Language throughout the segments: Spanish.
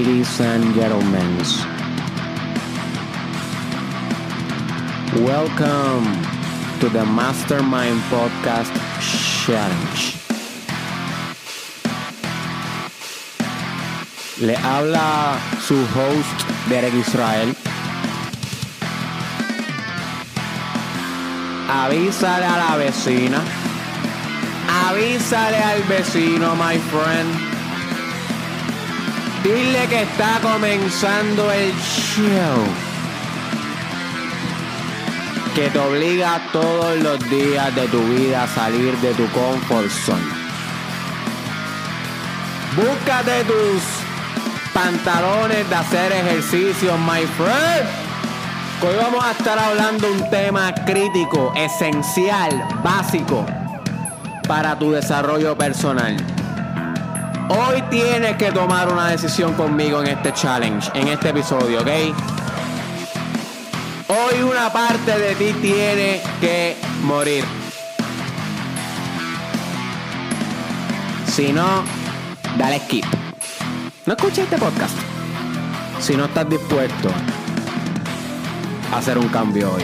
Ladies and gentlemen, welcome to the Mastermind Podcast Challenge. Le habla su host Derek Israel. Avísale a la vecina. Avísale al vecino, my friend. Dile que está comenzando el show. Que te obliga todos los días de tu vida a salir de tu comfort zone. Búscate tus pantalones de hacer ejercicio, my friend. Hoy vamos a estar hablando un tema crítico, esencial, básico para tu desarrollo personal. Hoy tienes que tomar una decisión conmigo en este challenge, en este episodio, ¿ok? Hoy una parte de ti tiene que morir. Si no, dale skip. No escuches este podcast. Si no estás dispuesto a hacer un cambio hoy.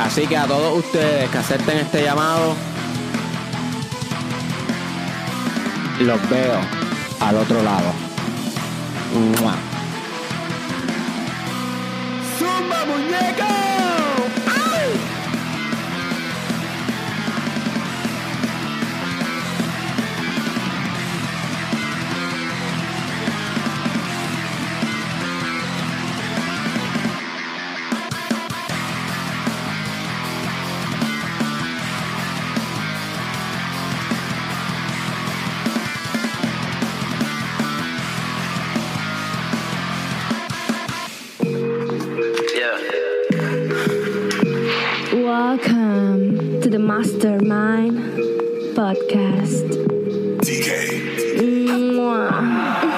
Así que a todos ustedes que acepten este llamado, los veo al otro lado. ¡Mua! ¡Zumba, muñeco! Mastermind Podcast.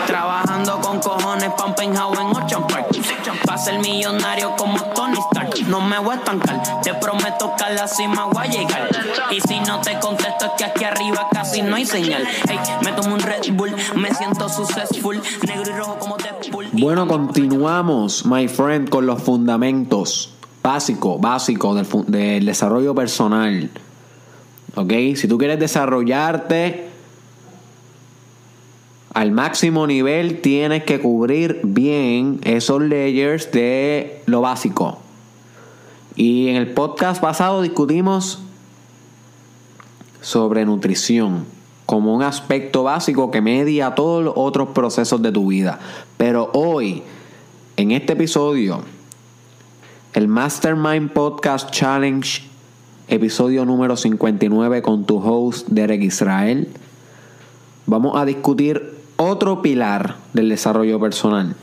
Trabajando con cojones pa' un penthouse en Ocean Park. Pa' ser millonario como Tony Stark. No me voy a estancar, te prometo que a la cima voy a llegar. Y si no te contesto es que aquí arriba casi no hay señal. Hey, me tomo un Red Bull, me siento successful. Negro y rojo como Deadpool. Bueno, continuamos, my friend, con los fundamentos básicos, básicos del, del desarrollo personal. ¿Ok? Si tú quieres desarrollarte al máximo nivel, tienes que cubrir bien esos layers de lo básico. Y en el podcast pasado discutimos sobre nutrición como un aspecto básico que media todos los otros procesos de tu vida. Pero hoy, en este episodio, el Mastermind Podcast Challenge, episodio número 59 con tu host Derek Israel, vamos a discutir otro pilar del desarrollo personal.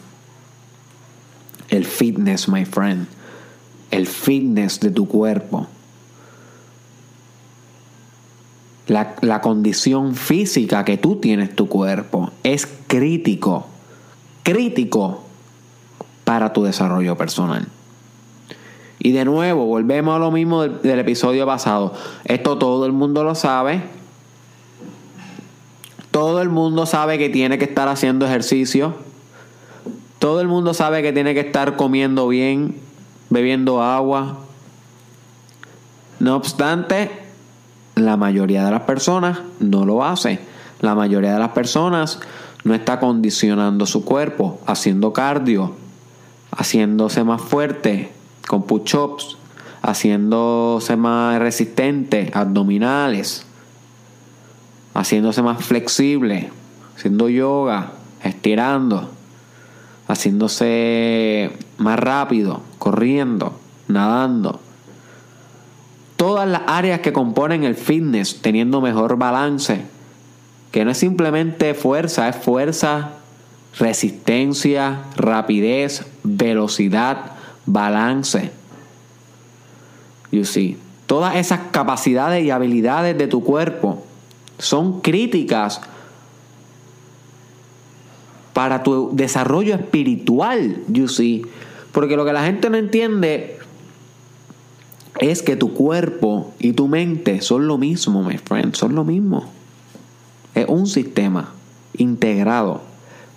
El fitness, my friend. El fitness de tu cuerpo. La, la condición física que tú tienes tu cuerpo es crítico, crítico para tu desarrollo personal. Y de nuevo, volvemos a lo mismo del, episodio pasado. Esto todo el mundo lo sabe. Todo el mundo sabe que tiene que estar haciendo ejercicio. Todo el mundo sabe que tiene que estar comiendo bien, bebiendo agua. No obstante, la mayoría de las personas no lo hace. La mayoría de las personas no está condicionando su cuerpo, haciendo cardio, haciéndose más fuerte con push-ups, haciéndose más resistente, abdominales, haciéndose más flexible, haciendo yoga, estirando, haciéndose más rápido, corriendo, nadando. Todas las áreas que componen el fitness teniendo mejor balance, que no es simplemente fuerza, es fuerza, resistencia, rapidez, velocidad, balance. You see, todas esas capacidades y habilidades de tu cuerpo son críticas para tu desarrollo espiritual, you see. Porque lo que la gente no entiende es que tu cuerpo y tu mente son lo mismo, my friend, son lo mismo. Es un sistema integrado.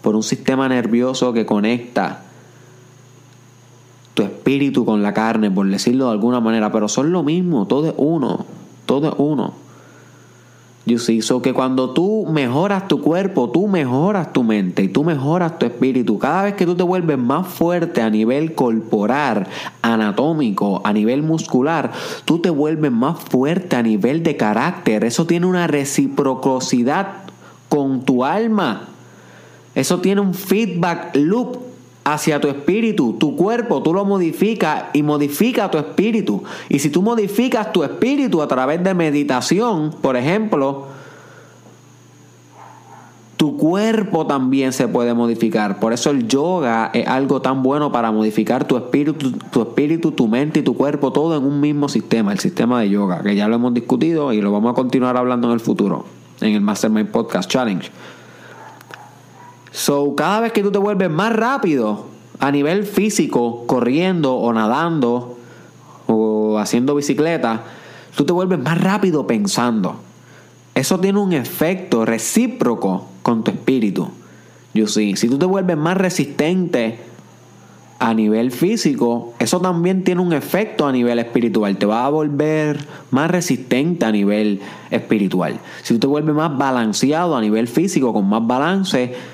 por un sistema nervioso que conecta tu espíritu con la carne, por decirlo de alguna manera, pero son lo mismo, todo es uno, todo es uno. You see, so que cuando tú mejoras tu cuerpo, tú mejoras tu mente y tú mejoras tu espíritu. Cada vez que tú te vuelves más fuerte a nivel corporal, anatómico, a nivel muscular, tú te vuelves más fuerte a nivel de carácter. Eso tiene una reciprocidad con tu alma. Eso tiene un feedback loop hacia tu espíritu, tu cuerpo, tú lo modificas y modifica tu espíritu. Y si tú modificas tu espíritu a través de meditación, por ejemplo, tu cuerpo también se puede modificar. Por eso el yoga es algo tan bueno para modificar tu espíritu, tu espíritu, tu mente y tu cuerpo, todo en un mismo sistema, el sistema de yoga, que ya lo hemos discutido y lo vamos a continuar hablando en el futuro, en el Mastermind Podcast Challenge. So, cada vez que tú te vuelves más rápido a nivel físico, corriendo o nadando o haciendo bicicleta, tú te vuelves más rápido pensando. Eso tiene un efecto recíproco con tu espíritu. Yo sí, si tú te vuelves más resistente a nivel físico, eso también tiene un efecto a nivel espiritual. Te va a volver más resistente a nivel espiritual. Si tú te vuelves más balanceado a nivel físico, con más balance,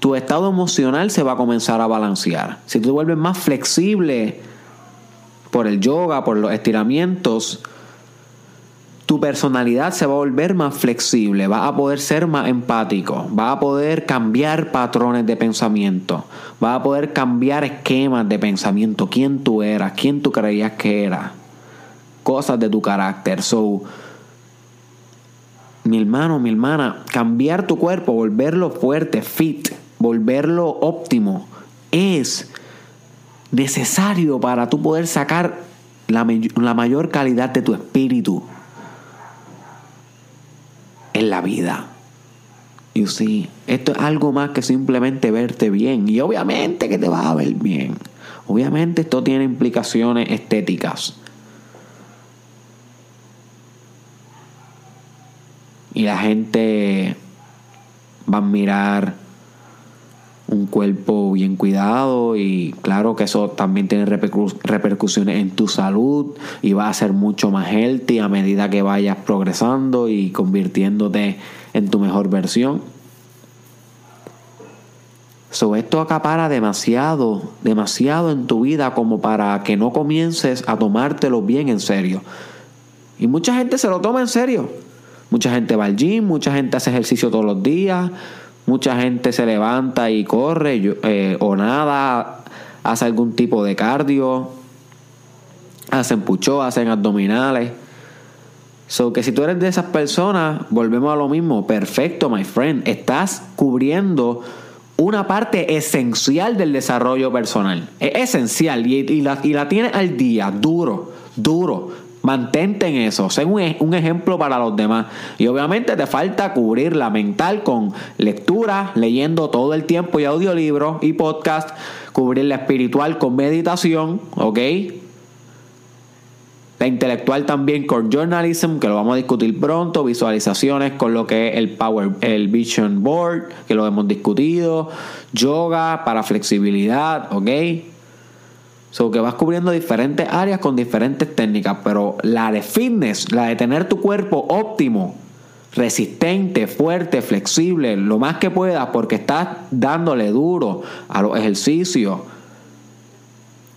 tu estado emocional se va a comenzar a balancear. Si tú te vuelves más flexible por el yoga, por los estiramientos, tu personalidad se va a volver más flexible, vas a poder ser más empático, vas a poder cambiar patrones de pensamiento, vas a poder cambiar esquemas de pensamiento, quién tú eras, quién tú creías que eras, cosas de tu carácter. So, mi hermano, mi hermana, cambiar tu cuerpo, volverlo fuerte, fit, volverlo óptimo, es necesario para tú poder sacar la, mayor calidad de tu espíritu en la vida. You see, esto es algo más que simplemente verte bien. Y obviamente que te vas a ver bien. Obviamente esto tiene implicaciones estéticas. Y la gente va a mirar un cuerpo bien cuidado y claro que eso también tiene repercusiones en tu salud y va a ser mucho más healthy a medida que vayas progresando y convirtiéndote en tu mejor versión. So, esto acapara demasiado, demasiado en tu vida como para que no comiences a tomártelo bien en serio. Y mucha gente se lo toma en serio. Mucha gente va al gym, mucha gente hace ejercicio todos los días, Mucha gente se levanta y corre eh, o nada, hace algún tipo de cardio, hacen pucho, hacen abdominales. So que si tú eres de esas personas, volvemos a lo mismo. Perfecto, my friend. Estás cubriendo una parte esencial del desarrollo personal. Es esencial y, la, y la tienes al día, duro, duro. Mantente en eso, sé un, un, ejemplo para los demás. Y obviamente te falta cubrir la mental con lectura, leyendo todo el tiempo y audiolibros y podcast, cubrir la espiritual con meditación, ¿ok? La intelectual también con journalism, que lo vamos a discutir pronto, visualizaciones con lo que es el Power, el Vision Board, que lo hemos discutido, yoga para flexibilidad, ¿ok? So que vas cubriendo diferentes áreas con diferentes técnicas, pero la de fitness, la de tener tu cuerpo óptimo, resistente, fuerte, flexible, lo más que puedas, porque estás dándole duro a los ejercicios,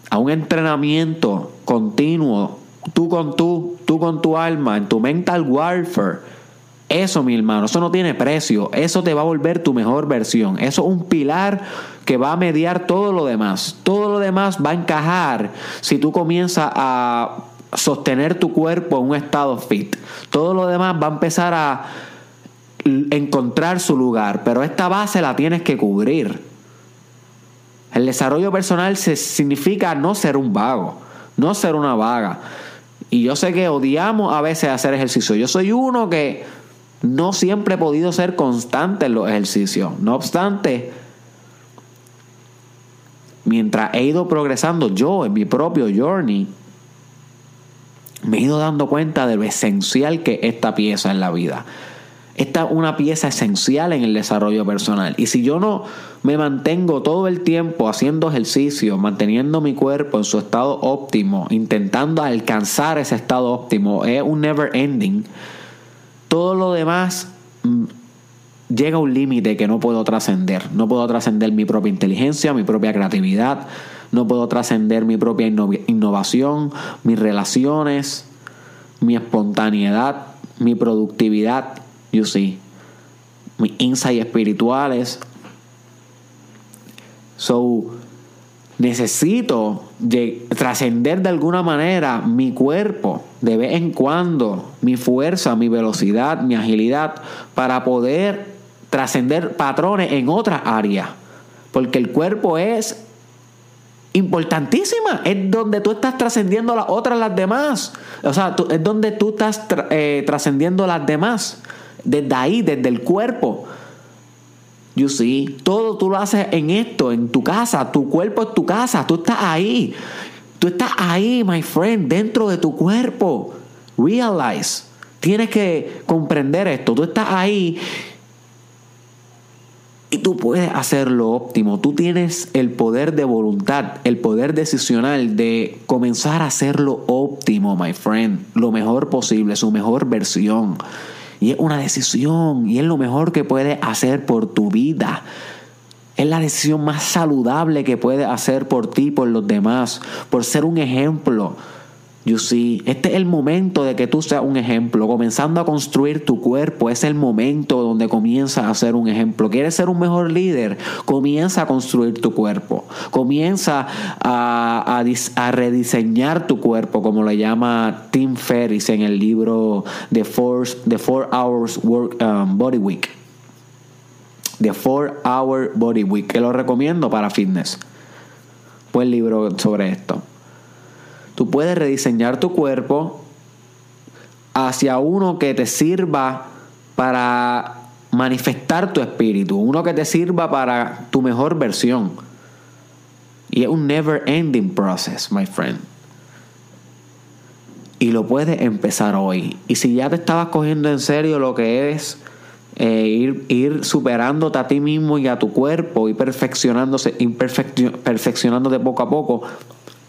a un entrenamiento continuo, tú con tú, tú con tu alma, en tu mental warfare eso, mi hermano, eso no tiene precio. Eso te va a volver tu mejor versión. Eso es un pilar que va a mediar todo lo demás. Todo lo demás va a encajar si tú comienzas a sostener tu cuerpo en un estado fit. Todo lo demás va a empezar a encontrar su lugar, pero esta base la tienes que cubrir. El desarrollo personal se significa no ser un vago, no ser una vaga. Y yo sé que odiamos a veces hacer ejercicio. Yo soy uno que no siempre he podido ser constante en los ejercicios. No obstante, mientras he ido progresando yo en mi propio journey, me he ido dando cuenta de lo esencial que es esta pieza en la vida. esta es una pieza esencial en el desarrollo personal. Y si yo no me mantengo todo el tiempo haciendo ejercicio, manteniendo mi cuerpo en su estado óptimo, intentando alcanzar ese estado óptimo, es un never ending. Todo lo demás mm, llega a un límite que no puedo trascender. No puedo trascender mi propia inteligencia, mi propia creatividad, no puedo trascender mi propia innovación, mis relaciones, mi espontaneidad, mi productividad, you see, mis insights espirituales. So, necesito trascender de alguna manera mi cuerpo de vez en cuando, mi fuerza, mi velocidad, mi agilidad, para poder trascender patrones en otras áreas. Porque el cuerpo es importantísima. Es donde tú estás trascendiendo las otras, las demás. O sea, es donde tú estás eh, trascendiendo las demás. Desde ahí, desde el cuerpo. You see, todo tú lo haces en esto, en tu casa. Tu cuerpo es tu casa. Tú estás ahí. Tú estás ahí, my friend, dentro de tu cuerpo. Realize. Tienes que comprender esto. Tú estás ahí y tú puedes hacer lo óptimo. Tú tienes el poder de voluntad, el poder decisional de comenzar a hacer lo óptimo, my friend. Lo mejor posible, su mejor versión. Y es una decisión y es lo mejor que puedes hacer por tu vida. Es la decisión más saludable que puedes hacer por ti, por los demás, por ser un ejemplo You see, este es el momento de que tú seas un ejemplo, comenzando a construir tu cuerpo, es el momento donde comienzas a ser un ejemplo. ¿Quieres ser un mejor líder? Comienza a construir tu cuerpo, comienza a, rediseñar tu cuerpo, como le llama Tim Ferriss en el libro The Four, The Four Hours Work, um, Body Week. The Four Hour Body Week, que lo recomiendo para fitness. Buen libro sobre esto. Tú puedes rediseñar tu cuerpo hacia uno que te sirva para manifestar tu espíritu, uno que te sirva para tu mejor versión. Y es un never ending process, my friend. Y lo puedes empezar hoy. Y si ya te estabas cogiendo en serio lo que es eh, ir, superándote a ti mismo y a tu cuerpo y perfeccionándose, perfeccionándote poco a poco,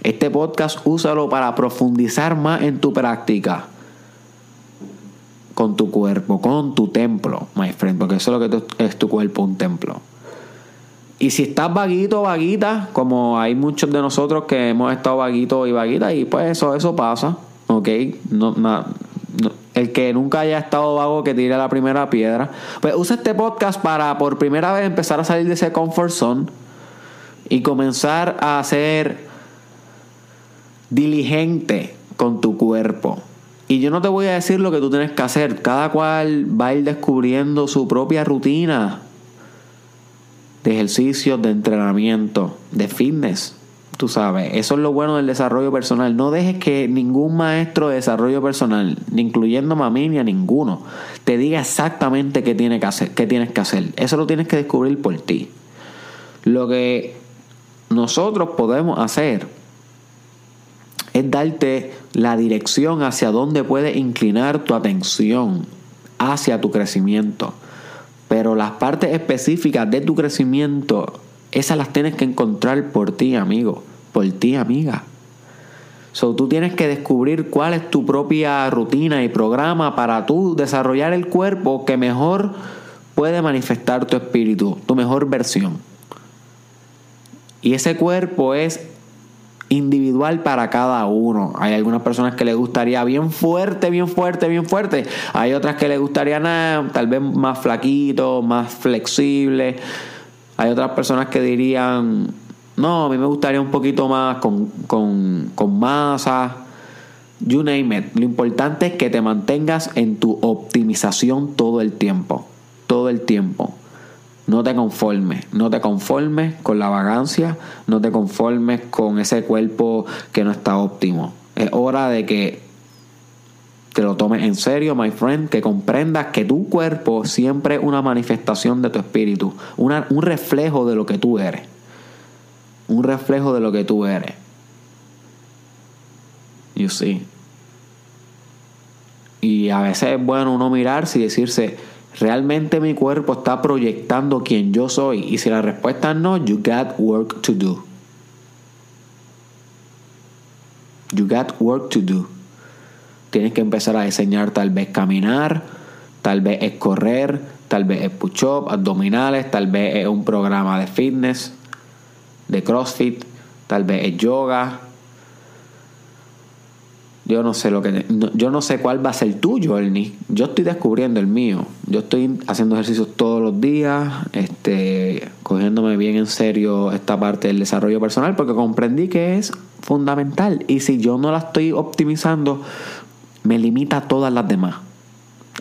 este podcast úsalo para profundizar más en tu práctica con tu cuerpo, con tu templo, my friend, porque eso es lo que es tu cuerpo, un templo. Y si estás vaguito, vaguita, como hay muchos de nosotros que hemos estado vaguitos y vaguitas, y pues eso, eso pasa, ¿ok? No, el que nunca haya estado vago que tire la primera piedra. Pues usa este podcast para por primera vez empezar a salir de ese comfort zone y comenzar a hacer diligente con tu cuerpo. Y yo no te voy a decir lo que tú tienes que hacer. Cada cual va a ir descubriendo su propia rutina de ejercicios, de entrenamiento, de fitness. Tú sabes, eso es lo bueno del desarrollo personal. No dejes que ningún maestro de desarrollo personal, ni incluyendo a mí ni a ninguno, te diga exactamente qué, tiene que hacer, qué tienes que hacer. Eso lo tienes que descubrir por ti. Lo que nosotros podemos hacer es darte la dirección hacia dónde puedes inclinar tu atención hacia tu crecimiento. Pero las partes específicas de tu crecimiento, esas las tienes que encontrar por ti, amigo, por ti, amiga. So, tú tienes que descubrir cuál es tu propia rutina y programa para tú desarrollar el cuerpo que mejor puede manifestar tu espíritu, tu mejor versión. Y ese cuerpo es individual para cada uno. Hay algunas personas que les gustaría bien fuerte, bien fuerte, bien fuerte. Hay otras que les gustaría nada, tal vez más flaquito, más flexible. Hay otras personas que dirían, no, a mí me gustaría un poquito más con, con, con masa. You name it. Lo importante es que te mantengas en tu optimización todo el tiempo. Todo el tiempo. No te conformes, no te conformes con la vagancia, no te conformes con ese cuerpo que no está óptimo. Es hora de que te lo tomes en serio, my friend, que comprendas que tu cuerpo siempre es una manifestación de tu espíritu, un reflejo de lo que tú eres. Un reflejo de lo que tú eres. You see. Y a veces es bueno uno mirarse y decirse, ¿Realmente mi cuerpo está proyectando quién yo soy? Y si la respuesta es no, you got work to do. You got work to do. Tienes que empezar a diseñar tal vez caminar, tal vez es correr, tal vez es push-up, abdominales, tal vez es un programa de fitness, de CrossFit, tal vez es yoga. Yo no sé lo que yo no sé cuál va a ser tuyo, Ernie. Yo estoy descubriendo el mío. Yo estoy haciendo ejercicios todos los días, este, cogiéndome bien en serio esta parte del desarrollo personal porque comprendí que es fundamental y si yo no la estoy optimizando me limita a todas las demás.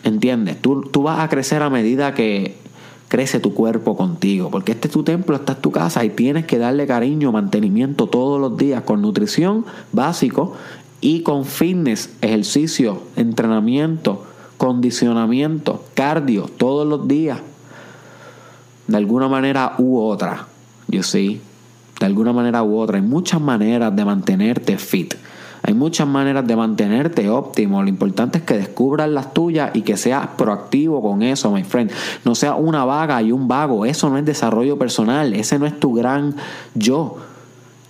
¿Entiendes? Tú, tú vas a crecer a medida que crece tu cuerpo contigo, porque este es tu templo, esta es tu casa y tienes que darle cariño, mantenimiento todos los días con nutrición básico y con fitness, ejercicio, entrenamiento, condicionamiento, cardio, todos los días. De alguna manera u otra, yo sí, de alguna manera u otra. Hay muchas maneras de mantenerte fit. Hay muchas maneras de mantenerte óptimo. Lo importante es que descubras las tuyas y que seas proactivo con eso, my friend. No seas una vaga y un vago. Eso no es desarrollo personal. Ese no es tu gran yo.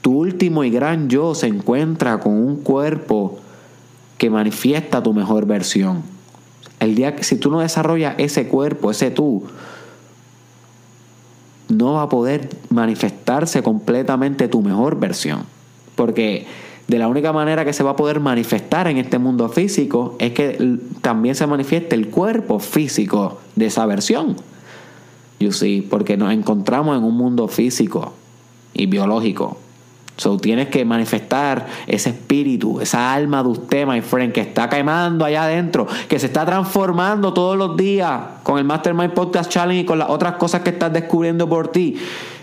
Tu último y gran yo se encuentra con un cuerpo que manifiesta tu mejor versión. El día que si tú no desarrollas ese cuerpo, ese tú, no va a poder manifestarse completamente tu mejor versión. Porque de la única manera que se va a poder manifestar en este mundo físico es que también se manifieste el cuerpo físico de esa versión. You see, porque nos encontramos en un mundo físico y biológico. So tienes que manifestar ese espíritu, esa alma de usted, my friend, que está quemando allá adentro, que se está transformando todos los días con el Mastermind Podcast Challenge y con las otras cosas que estás descubriendo por ti.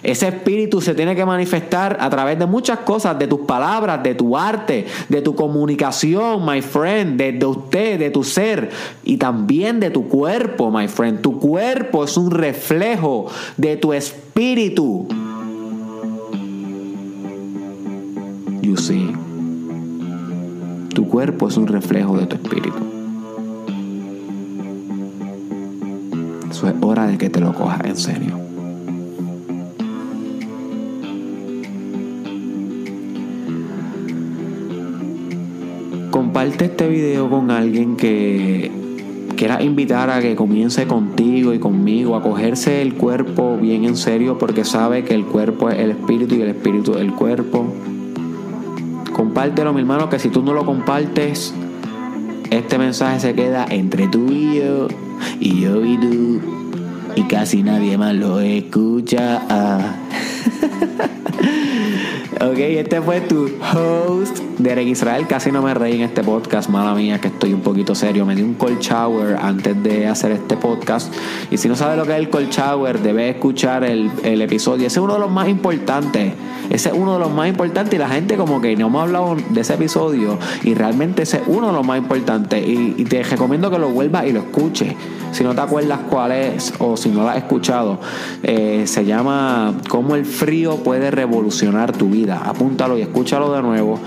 Ese espíritu se tiene que manifestar a través de muchas cosas, de tus palabras, de tu arte, de tu comunicación, my friend, de, de usted, de tu ser y también de tu cuerpo, my friend. Tu cuerpo es un reflejo de tu espíritu. Es un reflejo de tu espíritu. Eso es hora de que te lo cojas en serio. Comparte este video con alguien que quieras invitar a que comience contigo y conmigo a cogerse el cuerpo bien en serio porque sabe que el cuerpo es el espíritu y el espíritu es el cuerpo. Compártelo, mi hermano, que si tú no lo compartes, este mensaje se queda entre tú y yo, y yo y tú, y casi nadie más lo escucha. ok, este fue tu host, Derek Israel. Casi no me reí en este podcast, mala mía, que estoy un poquito serio. Me di un cold shower antes de hacer este podcast. Y si no sabes lo que es el cold shower, debes escuchar el, el episodio. Ese es uno de los más importantes. Ese es uno de los más importantes. Y la gente, como que no hemos hablado de ese episodio. Y realmente ese es uno de los más importantes. Y, te recomiendo que lo vuelvas y lo escuches. Si no te acuerdas cuál es o si no lo has escuchado, eh, se llama Cómo el frío puede revolucionar tu vida. Apúntalo y escúchalo de nuevo.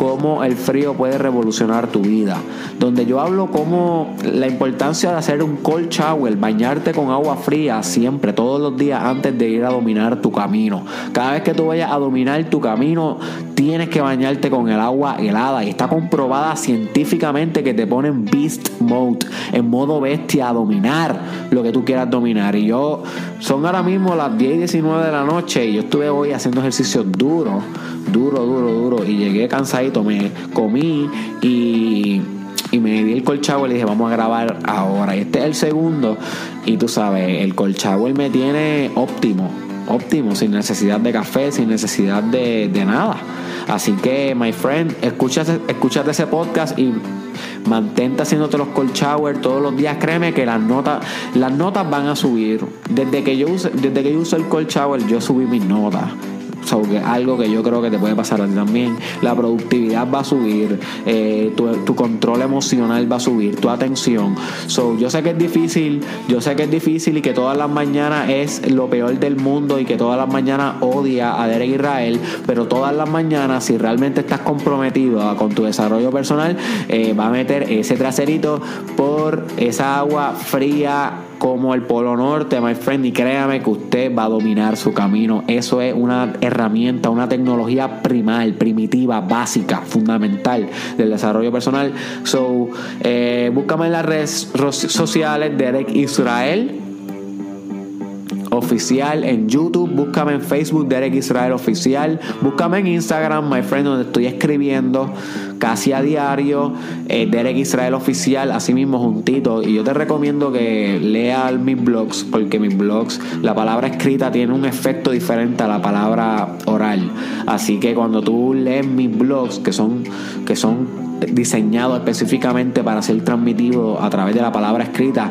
Cómo el frío puede revolucionar tu vida. Donde yo hablo como la importancia de hacer un cold shower, bañarte con agua fría siempre, todos los días antes de ir a dominar tu camino. Cada vez que tú vayas a dominar tu camino, tienes que bañarte con el agua helada. Y está comprobada científicamente que te pone en beast mode, en modo bestia, a dominar lo que tú quieras dominar. Y yo, son ahora mismo las 10 y 19 de la noche y yo estuve hoy haciendo ejercicio duro, duro, duro, duro. Y llegué cansadito, me comí y y me di el colchagua y le dije, vamos a grabar ahora. Este es el segundo. Y tú sabes, el colchagua me tiene óptimo, óptimo, sin necesidad de café, sin necesidad de, de nada. Así que, my friend, escúchate, escúchate ese podcast y mantente haciéndote los cold todos los días. Créeme que las notas, las notas van a subir. Desde que yo desde que yo uso el cold shower, yo subí mis notas. So, que algo que yo creo que te puede pasar a ti también. La productividad va a subir, eh, tu, tu, control emocional va a subir, tu atención. So, yo sé que es difícil, yo sé que es difícil y que todas las mañanas es lo peor del mundo y que todas las mañanas odia a Derek Israel, pero todas las mañanas, si realmente estás comprometido con tu desarrollo personal, eh, va a meter ese traserito por esa agua fría como el Polo Norte, my friend, y créame que usted va a dominar su camino. Eso es una herramienta, una tecnología primal, primitiva, básica, fundamental del desarrollo personal. So, eh, búscame en las redes sociales, Derek Israel oficial en YouTube, búscame en Facebook Derek Israel oficial, búscame en Instagram, my friend, donde estoy escribiendo casi a diario, eh, Derek Israel oficial, así mismo juntito. Y yo te recomiendo que leas mis blogs, porque mis blogs, la palabra escrita tiene un efecto diferente a la palabra oral. Así que cuando tú lees mis blogs, que son, que son diseñados específicamente para ser transmitidos a través de la palabra escrita,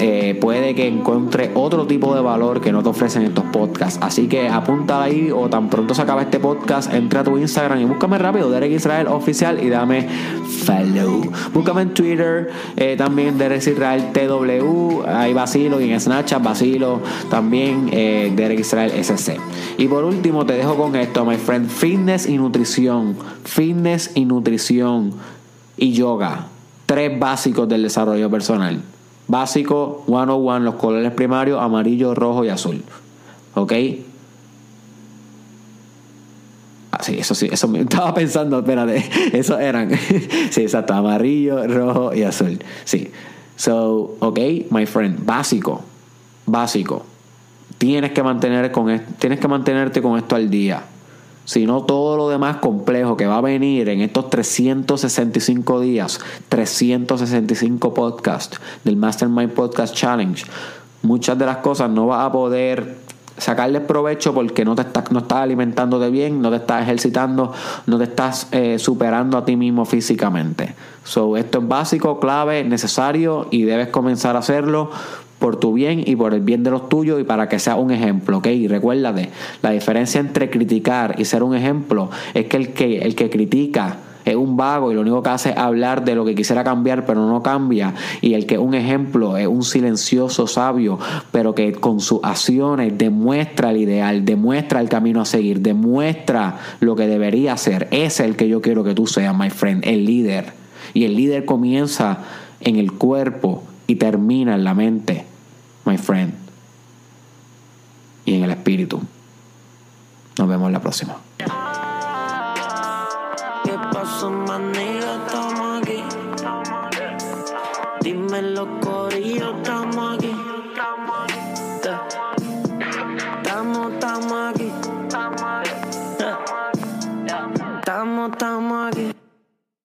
eh, puede que encuentre otro tipo de valor que no te ofrecen estos podcasts. Así que apunta ahí o tan pronto se acaba este podcast, entra a tu Instagram y búscame rápido, Derek Israel Oficial y dame follow. Búscame en Twitter, eh, también Derek Israel TW, ahí vacilo y en Snapchat vacilo también eh, Derek Israel SC. Y por último te dejo con esto, my friend, fitness y nutrición, fitness y nutrición y yoga, tres básicos del desarrollo personal. Básico 101, los colores primarios, amarillo, rojo y azul. ¿Ok? Ah, sí, eso sí, eso estaba pensando, espérate, eso eran. sí, exacto, amarillo, rojo y azul. Sí. So, ok, my friend, básico, básico. Tienes que mantener con tienes que mantenerte con esto al día sino todo lo demás complejo que va a venir en estos 365 días, 365 podcasts del Mastermind Podcast Challenge. Muchas de las cosas no vas a poder sacarles provecho porque no te estás, no estás alimentándote bien, no te estás ejercitando, no te estás eh, superando a ti mismo físicamente. So, esto es básico, clave, necesario y debes comenzar a hacerlo por tu bien y por el bien de los tuyos y para que sea un ejemplo, ¿ok? Y recuérdate, la diferencia entre criticar y ser un ejemplo es que el que, el que critica es un vago y lo único que hace es hablar de lo que quisiera cambiar pero no cambia y el que es un ejemplo es un silencioso sabio pero que con sus acciones demuestra el ideal, demuestra el camino a seguir, demuestra lo que debería ser. Ese es el que yo quiero que tú seas, my friend, el líder. Y el líder comienza en el cuerpo y termina en la mente my friend, y en el espíritu. Nos vemos la próxima. ¿Qué pasó. Dime los